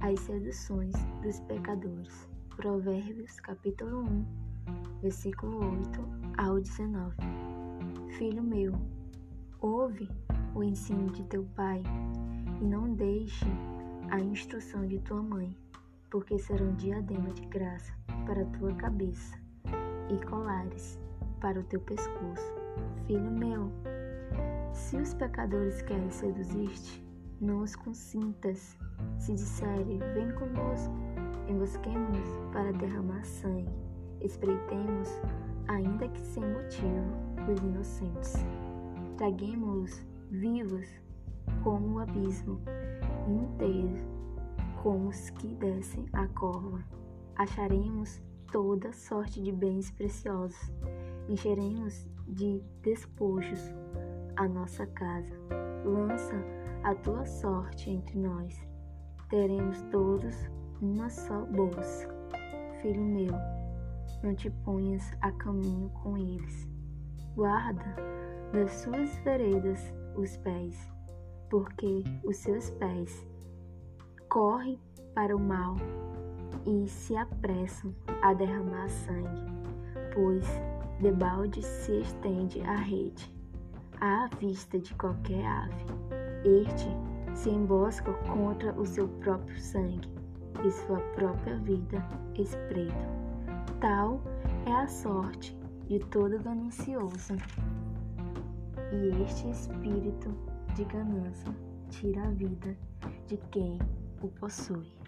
as seduções dos pecadores. Provérbios capítulo 1, versículo 8 ao 19. Filho meu, ouve o ensino de teu pai e não deixe a instrução de tua mãe, porque serão diadema de graça para tua cabeça e colares para o teu pescoço. Filho meu, se os pecadores querem seduzir-te, não os consintas. Se disserem, vem conosco, embosquemos-nos para derramar sangue, espreitemos, ainda que sem motivo, os inocentes. Traguemos-los vivos como o abismo, inteiros como os que descem a cova. Acharemos toda sorte de bens preciosos, encheremos de despojos a nossa casa. Lança a tua sorte entre nós. Teremos todos uma só bolsa. Filho meu, não te ponhas a caminho com eles. Guarda das suas veredas os pés, porque os seus pés correm para o mal e se apressam a derramar sangue, pois debalde se estende a rede à vista de qualquer ave. Este se embosca contra o seu próprio sangue e sua própria vida espreita. Tal é a sorte de todo ganancioso. E este espírito de ganância tira a vida de quem o possui.